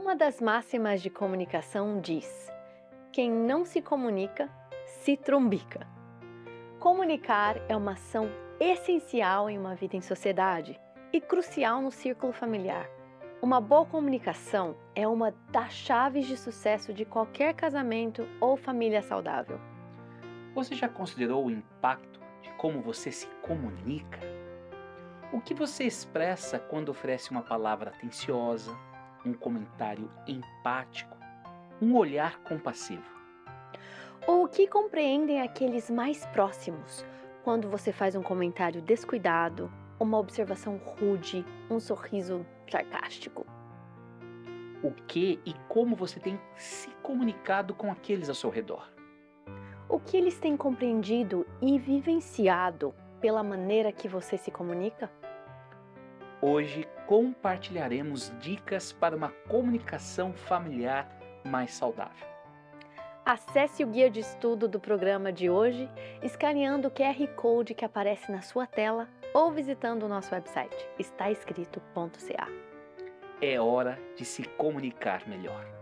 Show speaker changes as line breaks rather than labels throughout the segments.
Uma das máximas de comunicação diz: quem não se comunica, se trombica. Comunicar é uma ação essencial em uma vida em sociedade e crucial no círculo familiar. Uma boa comunicação é uma das chaves de sucesso de qualquer casamento ou família saudável.
Você já considerou o impacto de como você se comunica? O que você expressa quando oferece uma palavra atenciosa, um comentário empático, um olhar compassivo?
Ou o que compreendem aqueles mais próximos quando você faz um comentário descuidado, uma observação rude, um sorriso sarcástico?
O que e como você tem se comunicado com aqueles ao seu redor?
O que eles têm compreendido e vivenciado pela maneira que você se comunica?
Hoje compartilharemos dicas para uma comunicação familiar mais saudável.
Acesse o guia de estudo do programa de hoje, escaneando o QR Code que aparece na sua tela ou visitando o nosso website estaescrito.ca.
É hora de se comunicar melhor.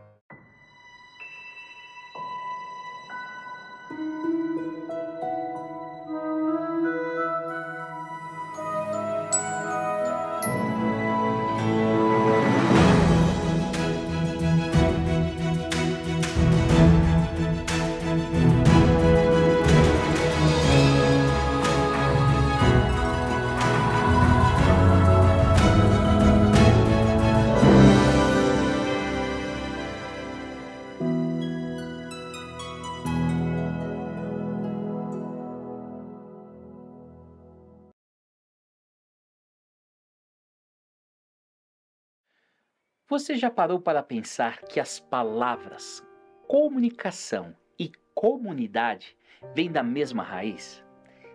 Você já parou para pensar que as palavras comunicação e comunidade vêm da mesma raiz?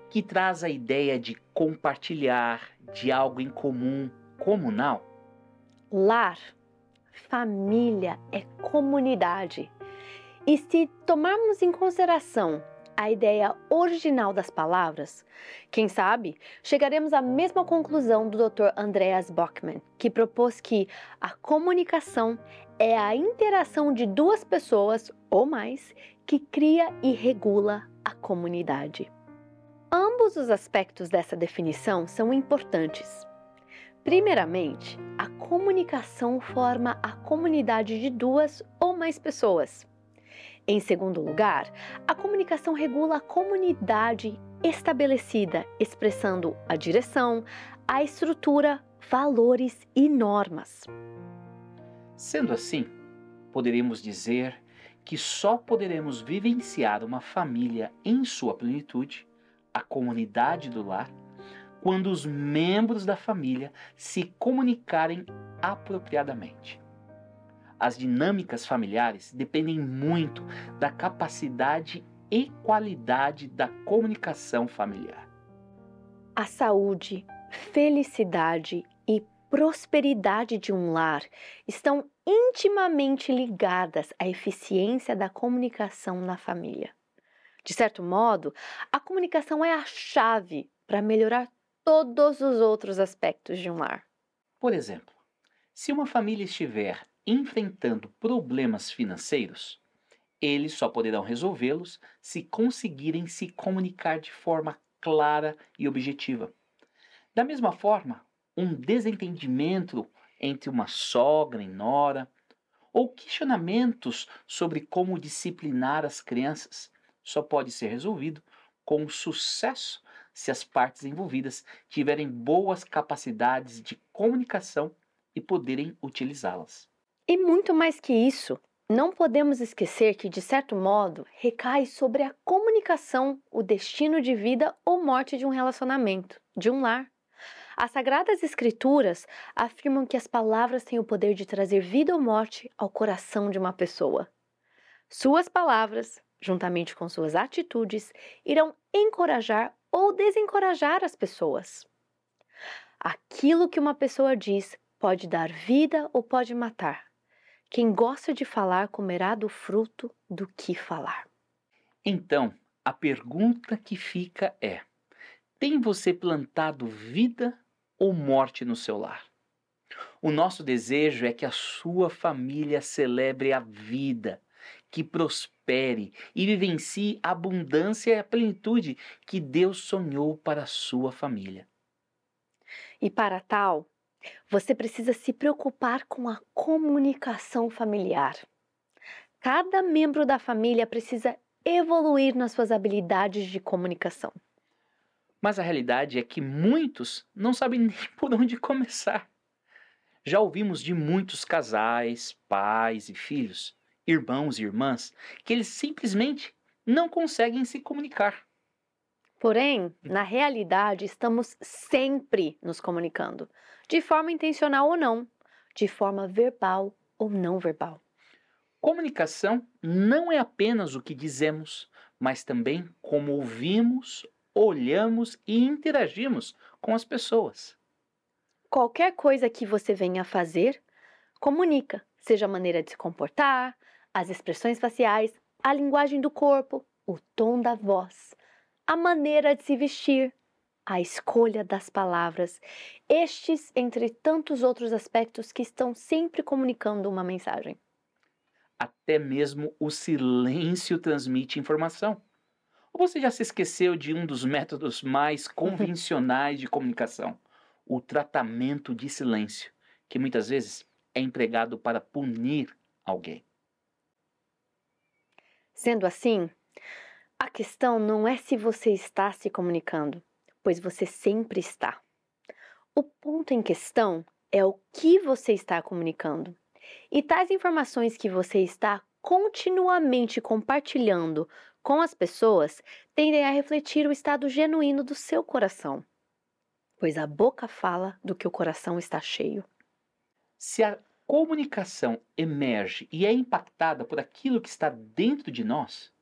Que traz a ideia de compartilhar, de algo em comum, comunal?
Lar, família é comunidade. E se tomarmos em consideração a ideia original das palavras, quem sabe chegaremos à mesma conclusão do Dr. Andreas Bockmann, que propôs que a comunicação é a interação de duas pessoas ou mais que cria e regula a comunidade. Ambos os aspectos dessa definição são importantes. Primeiramente, a comunicação forma a comunidade de duas ou mais pessoas. Em segundo lugar, a comunicação regula a comunidade estabelecida, expressando a direção, a estrutura, valores e normas.
Sendo assim, poderíamos dizer que só poderemos vivenciar uma família em sua plenitude, a comunidade do lar, quando os membros da família se comunicarem apropriadamente. As dinâmicas familiares dependem muito da capacidade e qualidade da comunicação familiar.
A saúde, felicidade e prosperidade de um lar estão intimamente ligadas à eficiência da comunicação na família. De certo modo, a comunicação é a chave para melhorar todos os outros aspectos de um lar.
Por exemplo, se uma família estiver enfrentando problemas financeiros, eles só poderão resolvê-los se conseguirem se comunicar de forma clara e objetiva. Da mesma forma, um desentendimento entre uma sogra e nora, ou questionamentos sobre como disciplinar as crianças, só pode ser resolvido com sucesso se as partes envolvidas tiverem boas capacidades de comunicação e poderem utilizá-las.
E muito mais que isso, não podemos esquecer que, de certo modo, recai sobre a comunicação o destino de vida ou morte de um relacionamento, de um lar. As Sagradas Escrituras afirmam que as palavras têm o poder de trazer vida ou morte ao coração de uma pessoa. Suas palavras, juntamente com suas atitudes, irão encorajar ou desencorajar as pessoas. Aquilo que uma pessoa diz pode dar vida ou pode matar. Quem gosta de falar comerá do fruto do que falar.
Então, a pergunta que fica é: tem você plantado vida ou morte no seu lar? O nosso desejo é que a sua família celebre a vida, que prospere e vivencie a abundância e a plenitude que Deus sonhou para a sua família.
E para tal, você precisa se preocupar com a comunicação familiar. Cada membro da família precisa evoluir nas suas habilidades de comunicação.
Mas a realidade é que muitos não sabem nem por onde começar. Já ouvimos de muitos casais, pais e filhos, irmãos e irmãs, que eles simplesmente não conseguem se comunicar.
Porém, na realidade, estamos sempre nos comunicando, de forma intencional ou não, de forma verbal ou não verbal.
Comunicação não é apenas o que dizemos, mas também como ouvimos, olhamos e interagimos com as pessoas.
Qualquer coisa que você venha a fazer, comunica, seja a maneira de se comportar, as expressões faciais, a linguagem do corpo, o tom da voz, a maneira de se vestir, a escolha das palavras, estes entre tantos outros aspectos que estão sempre comunicando uma mensagem.
Até mesmo o silêncio transmite informação. Ou você já se esqueceu de um dos métodos mais convencionais de comunicação? O tratamento de silêncio, que muitas vezes é empregado para punir alguém.
Sendo assim, a questão não é se você está se comunicando, pois você sempre está. O ponto em questão é o que você está comunicando. E tais informações que você está continuamente compartilhando com as pessoas tendem a refletir o estado genuíno do seu coração, pois a boca fala do que o coração está cheio.
Se a comunicação emerge e é impactada por aquilo que está dentro de nós,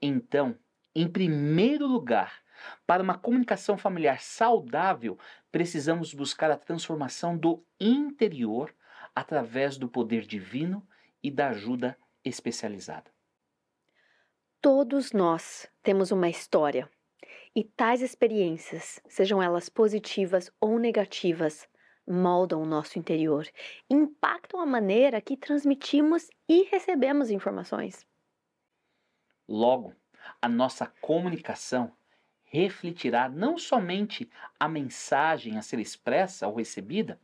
então, em primeiro lugar, para uma comunicação familiar saudável, precisamos buscar a transformação do interior através do poder divino e da ajuda especializada.
Todos nós temos uma história, e tais experiências, sejam elas positivas ou negativas, moldam o nosso interior, impactam a maneira que transmitimos e recebemos informações.
Logo, a nossa comunicação refletirá não somente a mensagem a ser expressa ou recebida,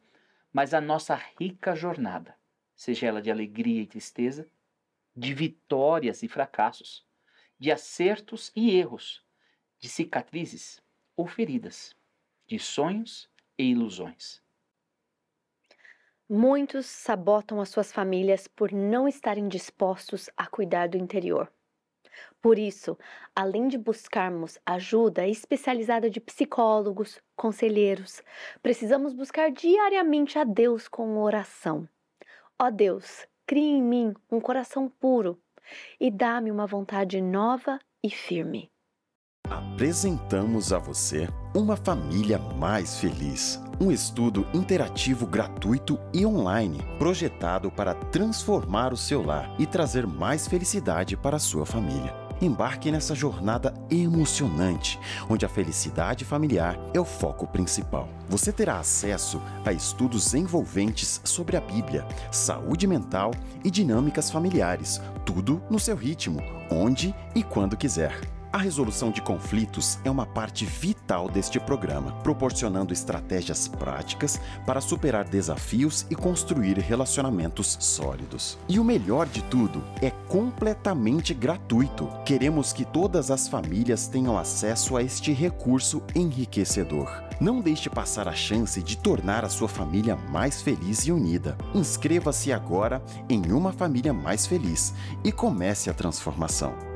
mas a nossa rica jornada, seja ela de alegria e tristeza, de vitórias e fracassos, de acertos e erros, de cicatrizes ou feridas, de sonhos e ilusões.
Muitos sabotam as suas famílias por não estarem dispostos a cuidar do interior. Por isso, além de buscarmos ajuda especializada de psicólogos, conselheiros, precisamos buscar diariamente a Deus com oração. Ó Deus, crie em mim um coração puro e dá-me uma vontade nova e firme.
Apresentamos a você Uma Família Mais Feliz, um estudo interativo gratuito e online, projetado para transformar o seu lar e trazer mais felicidade para a sua família. Embarque nessa jornada emocionante, onde a felicidade familiar é o foco principal. Você terá acesso a estudos envolventes sobre a Bíblia, saúde mental e dinâmicas familiares, tudo no seu ritmo, onde e quando quiser. A resolução de conflitos é uma parte vital deste programa, proporcionando estratégias práticas para superar desafios e construir relacionamentos sólidos. E o melhor de tudo, é completamente gratuito. Queremos que todas as famílias tenham acesso a este recurso enriquecedor. Não deixe passar a chance de tornar a sua família mais feliz e unida. Inscreva-se agora em Uma Família Mais Feliz e comece a transformação.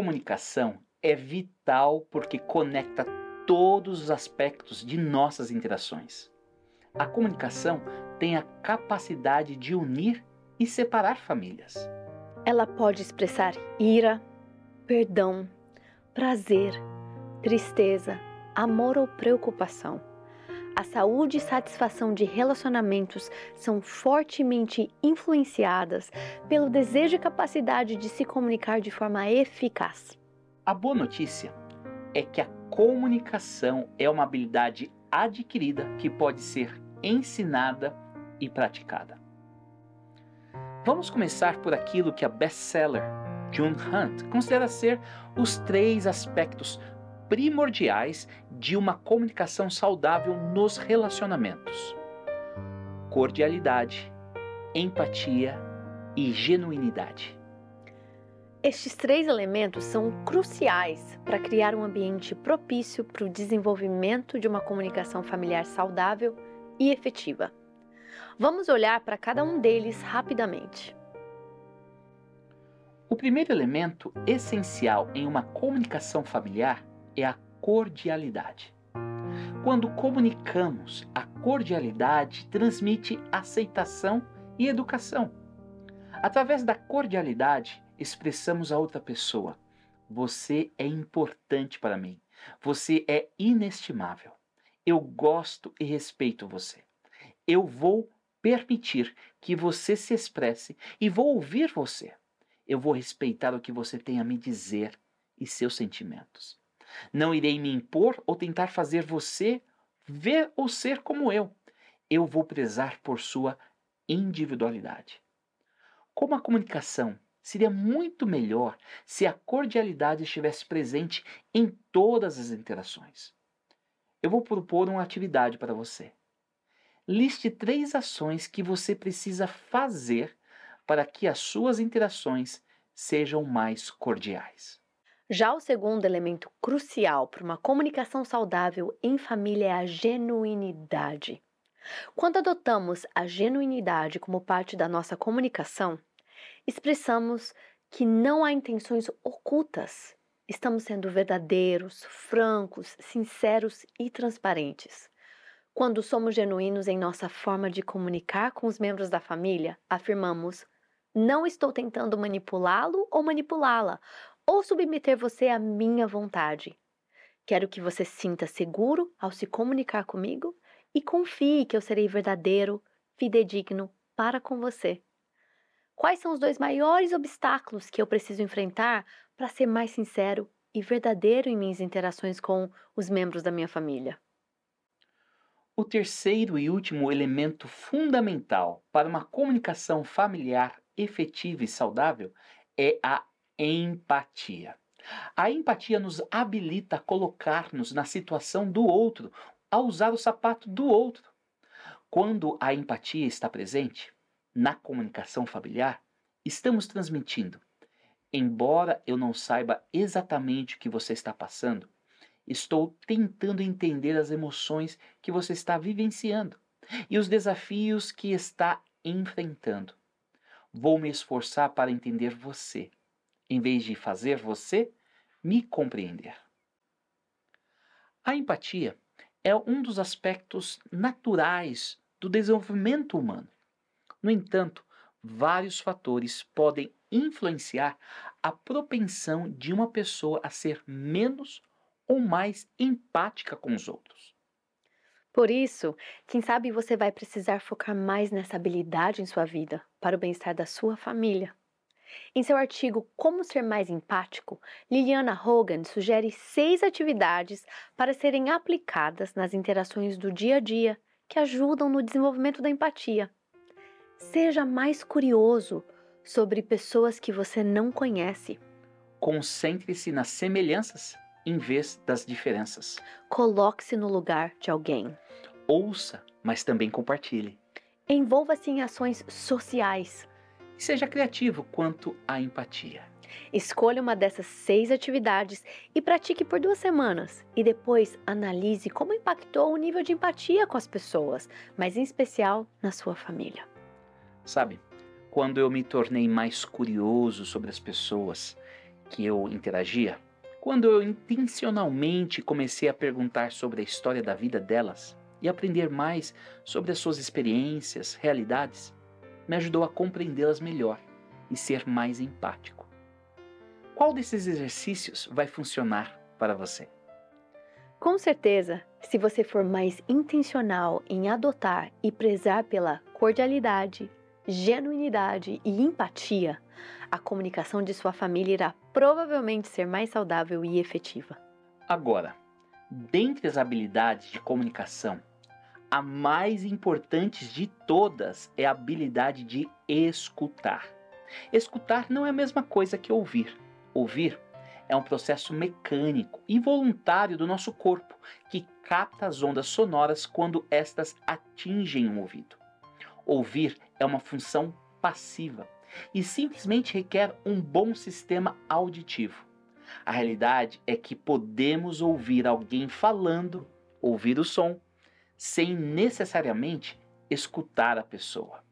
Comunicação é vital porque conecta todos os aspectos de nossas interações. A comunicação tem a capacidade de unir e separar famílias.
Ela pode expressar ira, perdão, prazer, tristeza, amor ou preocupação. A saúde e satisfação de relacionamentos são fortemente influenciadas pelo desejo e capacidade de se comunicar de forma eficaz.
A boa notícia é que a comunicação é uma habilidade adquirida que pode ser ensinada e praticada. Vamos começar por aquilo que a best-seller June Hunt considera ser os três aspectos primordiais de uma comunicação saudável nos relacionamentos: cordialidade, empatia e genuinidade.
Estes três elementos são cruciais para criar um ambiente propício para o desenvolvimento de uma comunicação familiar saudável e efetiva. Vamos olhar para cada um deles rapidamente.
O primeiro elemento essencial em uma comunicação familiar é a cordialidade. Quando comunicamos, a cordialidade transmite aceitação e educação. Através da cordialidade, expressamos a outra pessoa: Você é importante para mim. Você é inestimável. Eu gosto e respeito você. Eu vou permitir que você se expresse e vou ouvir você. Eu vou respeitar o que você tem a me dizer e seus sentimentos. Não irei me impor ou tentar fazer você ver ou ser como eu. Eu vou prezar por sua individualidade. Como a comunicação seria muito melhor se a cordialidade estivesse presente em todas as interações. Eu vou propor uma atividade para você. Liste três ações que você precisa fazer para que as suas interações sejam mais cordiais.
Já o segundo elemento crucial para uma comunicação saudável em família é a genuinidade. Quando adotamos a genuinidade como parte da nossa comunicação, expressamos que não há intenções ocultas. Estamos sendo verdadeiros, francos, sinceros e transparentes. Quando somos genuínos em nossa forma de comunicar com os membros da família, afirmamos não estou tentando manipulá-lo ou manipulá-la, ou submeter você à minha vontade. Quero que você sinta seguro ao se comunicar comigo e confie que eu serei verdadeiro, fidedigno para com você. Quais são os dois maiores obstáculos que eu preciso enfrentar para ser mais sincero e verdadeiro em minhas interações com os membros da minha família?
O terceiro e último elemento fundamental para uma comunicação familiar efetiva e saudável é a empatia. A empatia nos habilita a colocar-nos na situação do outro, a usar o sapato do outro. Quando a empatia está presente na comunicação familiar, estamos transmitindo. Embora eu não saiba exatamente o que você está passando, estou tentando entender as emoções que você está vivenciando e os desafios que está enfrentando. Vou me esforçar para entender você, em vez de fazer você me compreender. A empatia é um dos aspectos naturais do desenvolvimento humano. No entanto, vários fatores podem influenciar a propensão de uma pessoa a ser menos ou mais empática com os outros.
Por isso, quem sabe você vai precisar focar mais nessa habilidade em sua vida para o bem-estar da sua família. Em seu artigo Como Ser Mais Empático, Liliana Hogan sugere seis atividades para serem aplicadas nas interações do dia a dia que ajudam no desenvolvimento da empatia. Seja mais curioso sobre pessoas que você não conhece.
Concentre-se nas semelhanças em vez das diferenças.
Coloque-se no lugar de alguém.
Ouça, mas também compartilhe.
Envolva-se em ações sociais.
E seja criativo quanto à empatia.
Escolha uma dessas seis atividades e pratique por duas semanas. E depois analise como impactou o nível de empatia com as pessoas, mas em especial na sua família.
Sabe, quando eu me tornei mais curioso sobre as pessoas que eu interagia, quando eu intencionalmente comecei a perguntar sobre a história da vida delas e aprender mais sobre as suas experiências, realidades, me ajudou a compreendê-las melhor e ser mais empático. Qual desses exercícios vai funcionar para você?
Com certeza, Se você for mais intencional em adotar e prezar pela cordialidade, genuinidade e empatia, a comunicação de sua família irá provavelmente ser mais saudável e efetiva.
Agora, dentre as habilidades de comunicação, a mais importante de todas é a habilidade de escutar. Escutar não é a mesma coisa que ouvir. Ouvir é um processo mecânico e voluntário do nosso corpo que capta as ondas sonoras quando estas atingem o ouvido. Ouvir é uma função passiva e simplesmente requer um bom sistema auditivo. A realidade é que podemos ouvir alguém falando, ouvir o som, sem necessariamente escutar a pessoa.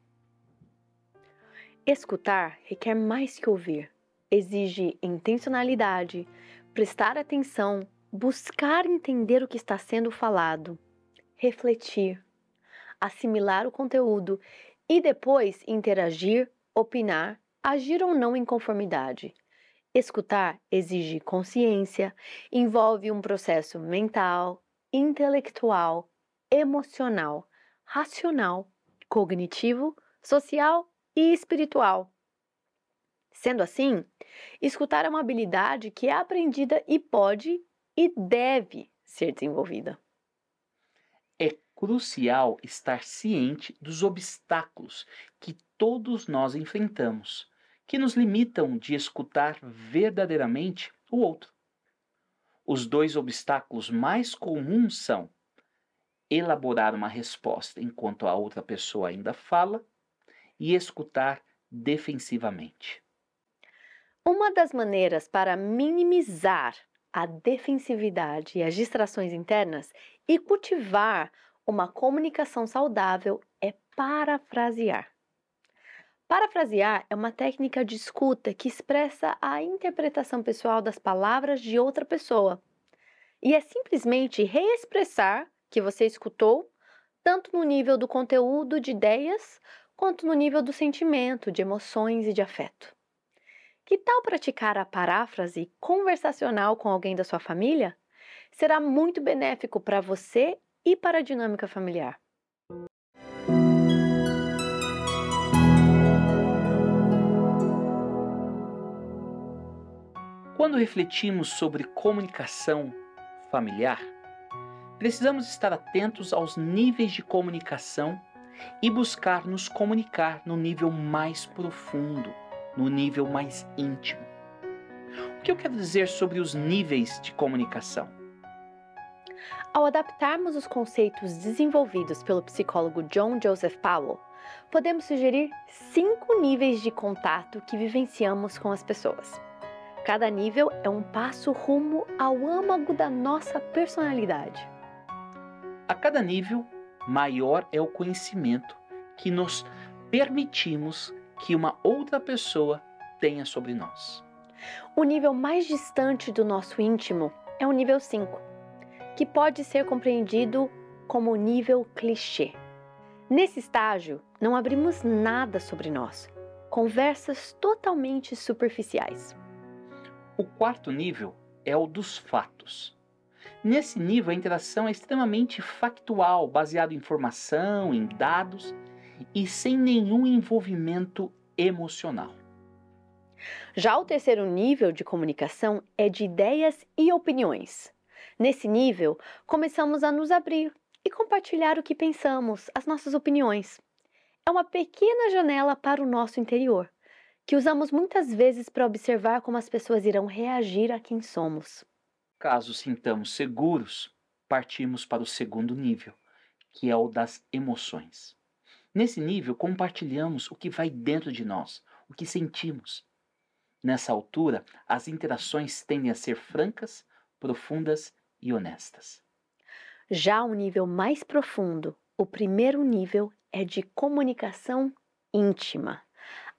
Escutar requer mais que ouvir. Exige intencionalidade, prestar atenção, buscar entender o que está sendo falado, refletir, assimilar o conteúdo e depois interagir, opinar, agir ou não em conformidade. Escutar exige consciência, envolve um processo mental, intelectual, emocional, racional, cognitivo, social e espiritual. Sendo assim, escutar é uma habilidade que é aprendida e pode e deve ser desenvolvida.
É crucial estar ciente dos obstáculos que todos nós enfrentamos, que nos limitam de escutar verdadeiramente o outro. Os dois obstáculos mais comuns são elaborar uma resposta enquanto a outra pessoa ainda fala e escutar defensivamente.
Uma das maneiras para minimizar a defensividade e as distrações internas e cultivar uma comunicação saudável é parafrasear. Parafrasear é uma técnica de escuta que expressa a interpretação pessoal das palavras de outra pessoa. E é simplesmente reexpressar que você escutou, tanto no nível do conteúdo de ideias, quanto no nível do sentimento, de emoções e de afeto. Que tal praticar a paráfrase conversacional com alguém da sua família? Será muito benéfico para você e para a dinâmica familiar.
Quando refletimos sobre comunicação familiar, precisamos estar atentos aos níveis de comunicação e buscar nos comunicar no nível mais profundo no nível mais íntimo. O que eu quero dizer sobre os níveis de comunicação?
Ao adaptarmos os conceitos desenvolvidos pelo psicólogo John Joseph Powell, podemos sugerir cinco níveis de contato que vivenciamos com as pessoas. Cada nível é um passo rumo ao âmago da nossa personalidade.
A cada nível, maior é o conhecimento que nos permitimos que uma outra pessoa tenha sobre nós.
O nível mais distante do nosso íntimo é o nível 5, que pode ser compreendido como nível clichê. Nesse estágio, não abrimos nada sobre nós, conversas totalmente superficiais.
O quarto nível é o dos fatos. Nesse nível, a interação é extremamente factual, baseado em informação, em dados e sem nenhum envolvimento emocional.
Já o terceiro nível de comunicação é de ideias e opiniões. Nesse nível, começamos a nos abrir e compartilhar o que pensamos, as nossas opiniões. É uma pequena janela para o nosso interior, que usamos muitas vezes para observar como as pessoas irão reagir a quem somos.
Caso sintamos seguros, partimos para o segundo nível, que é o das emoções. Nesse nível, compartilhamos o que vai dentro de nós, o que sentimos. Nessa altura, as interações tendem a ser francas, profundas e honestas.
Já o nível mais profundo, o primeiro nível, é de comunicação íntima.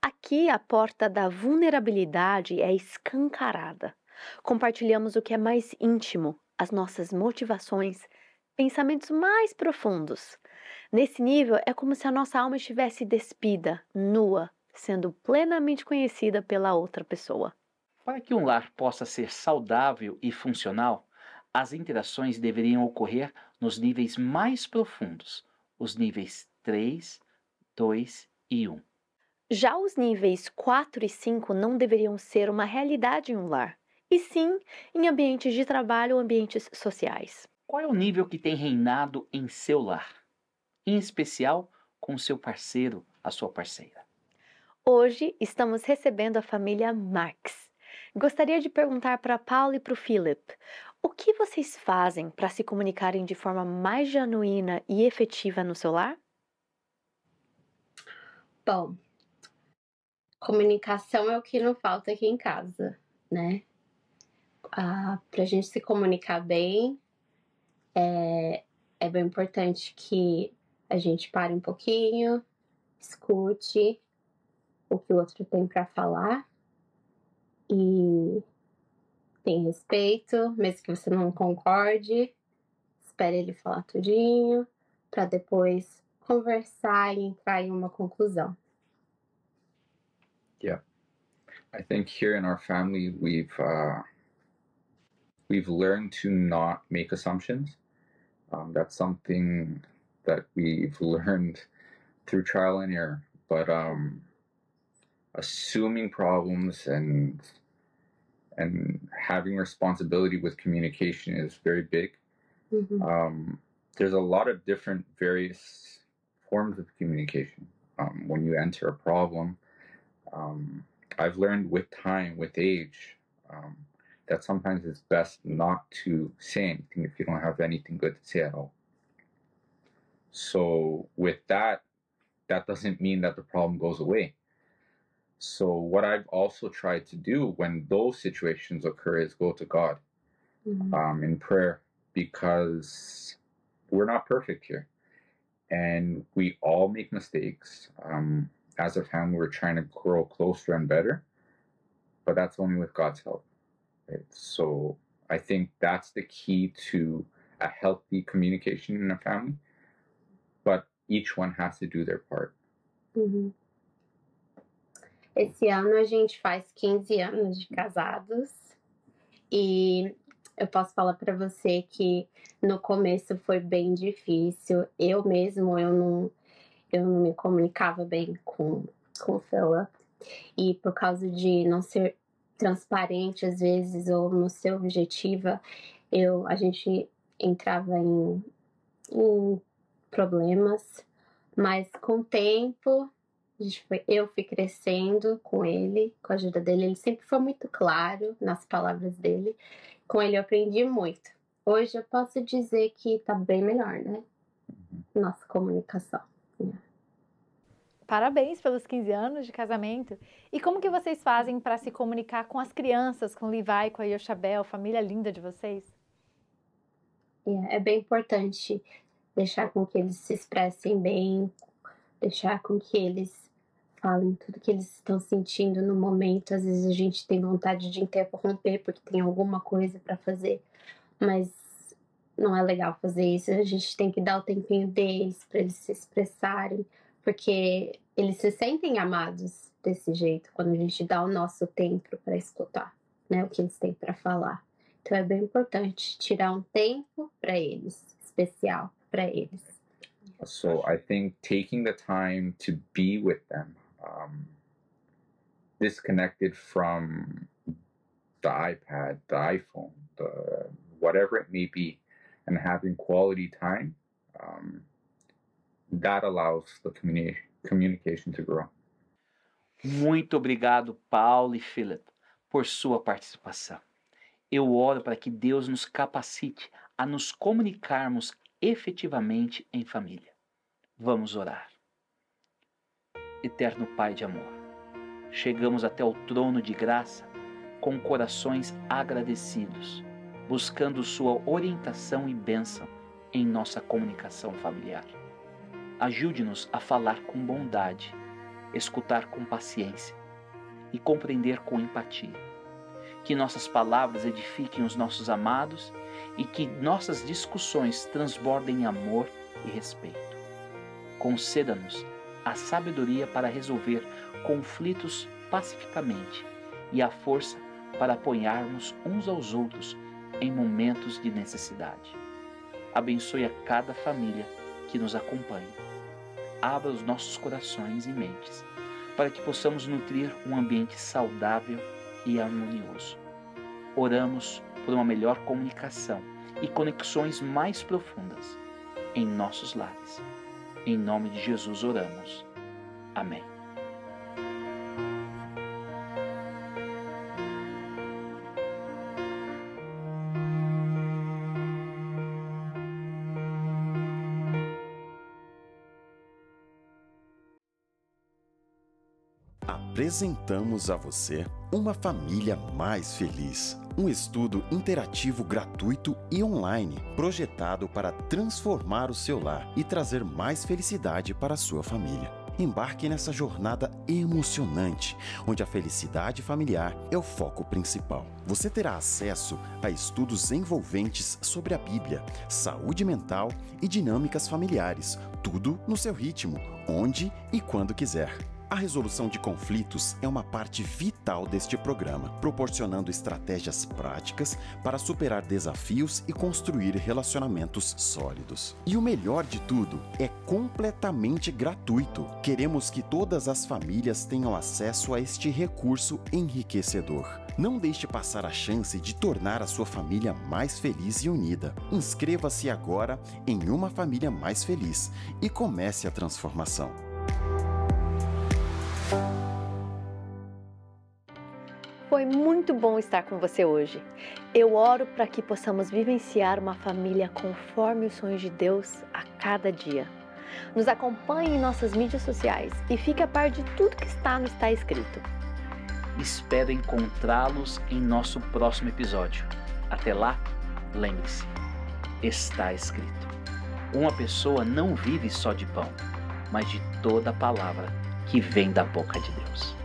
Aqui a porta da vulnerabilidade é escancarada. Compartilhamos o que é mais íntimo, as nossas motivações, pensamentos mais profundos. Nesse nível, é como se a nossa alma estivesse despida, nua, sendo plenamente conhecida pela outra pessoa.
Para que um lar possa ser saudável e funcional, as interações deveriam ocorrer nos níveis mais profundos, os níveis 3, 2 e 1.
Já os níveis 4 e 5 não deveriam ser uma realidade em um lar, e sim em ambientes de trabalho ou ambientes sociais.
Qual é o nível que tem reinado em seu lar? Em especial com seu parceiro, a sua parceira.
Hoje estamos recebendo a família Marx. Gostaria de perguntar para Paulo e para o Philip o que vocês fazem para se comunicarem de forma mais genuína e efetiva no seu lar?
Bom, comunicação é o que não falta aqui em casa, né? Para a gente se comunicar bem, é, é bem importante que a gente pare um pouquinho, escute o que o outro tem para falar e tem respeito, mesmo que você não concorde, espere ele falar tudinho para depois conversar e entrar em uma conclusão.
Yeah. I think here in our family we've uh, we've learned to not make assumptions. Um, that's something that we've learned through trial and error. But um, assuming problems and and having responsibility with communication is very big. Mm-hmm. Um, there's a lot of different various forms of communication. Um, when you enter a problem, um, I've learned with time, with age, um, that sometimes it's best not to say anything if you don't have anything good to say at all. So with that, that doesn't mean that the problem goes away. So what I've also tried to do when those situations occur is go to God mm-hmm. um, in prayer because we're not perfect here, and we all make mistakes. Um, as a family, we're trying to grow closer and better, but that's only with God's help. So I think that's the key to a healthy communication in a family but each one has to do their part.
Uhum. Esse ano a gente faz 15 anos de casados e eu posso falar para você que no começo foi bem difícil. Eu mesmo eu não eu não me comunicava bem com com o Philip e por causa de não ser transparente às vezes ou não ser objetiva, eu a gente entrava em, em problemas, mas com o tempo foi, eu fui crescendo com ele, com a ajuda dele. Ele sempre foi muito claro nas palavras dele. Com ele eu aprendi muito. Hoje eu posso dizer que tá bem melhor, né? Uhum. Nossa comunicação.
Parabéns pelos 15 anos de casamento. E como que vocês fazem para se comunicar com as crianças, com o Levi, com a Yoshabel, família linda de vocês?
É, é bem importante deixar com que eles se expressem bem, deixar com que eles falem tudo que eles estão sentindo no momento. Às vezes a gente tem vontade de interromper porque tem alguma coisa para fazer, mas não é legal fazer isso. A gente tem que dar o tempinho deles para eles se expressarem, porque eles se sentem amados desse jeito quando a gente dá o nosso tempo para escutar, né, o que eles têm para falar. Então é bem importante tirar um tempo para eles, especial, para eles.
So I think taking the time to be with them, um, disconnected from the iPad, the iPhone, the whatever it may be, and having quality time, um, that allows the communi communication to grow.
Muito obrigado, Paulo e Philip, por sua participação. Eu oro para que Deus nos capacite a nos comunicarmos efetivamente em família. Vamos orar. Eterno Pai de amor, chegamos até o trono de graça com corações agradecidos, buscando Sua orientação e bênção em nossa comunicação familiar. Ajude-nos a falar com bondade, escutar com paciência e compreender com empatia. Que nossas palavras edifiquem os nossos amados e que nossas discussões transbordem amor e respeito. Conceda-nos a sabedoria para resolver conflitos pacificamente e a força para apoiarmos uns aos outros em momentos de necessidade. abençoe a cada família que nos acompanha. Abra os nossos corações e mentes para que possamos nutrir um ambiente saudável e harmonioso. Oramos por uma melhor comunicação e conexões mais profundas em nossos lares. Em nome de Jesus oramos. Amém.
Apresentamos a você uma família mais feliz. Um estudo interativo gratuito e online, projetado para transformar o seu lar e trazer mais felicidade para a sua família. Embarque nessa jornada emocionante, onde a felicidade familiar é o foco principal. Você terá acesso a estudos envolventes sobre a Bíblia, saúde mental e dinâmicas familiares, tudo no seu ritmo, onde e quando quiser. A resolução de conflitos é uma parte vital deste programa, proporcionando estratégias práticas para superar desafios e construir relacionamentos sólidos. E o melhor de tudo, é completamente gratuito. Queremos que todas as famílias tenham acesso a este recurso enriquecedor. Não deixe passar a chance de tornar a sua família mais feliz e unida. Inscreva-se agora em Uma Família Mais Feliz e comece a transformação.
Foi muito bom estar com você hoje. Eu oro para que possamos vivenciar uma família conforme os sonhos de Deus a cada dia. Nos acompanhe em nossas mídias sociais e fique a par de tudo que está no Está Escrito.
Espero encontrá-los em nosso próximo episódio. Até lá, lembre-se: está escrito. Uma pessoa não vive só de pão, mas de toda palavra que vem da boca de Deus.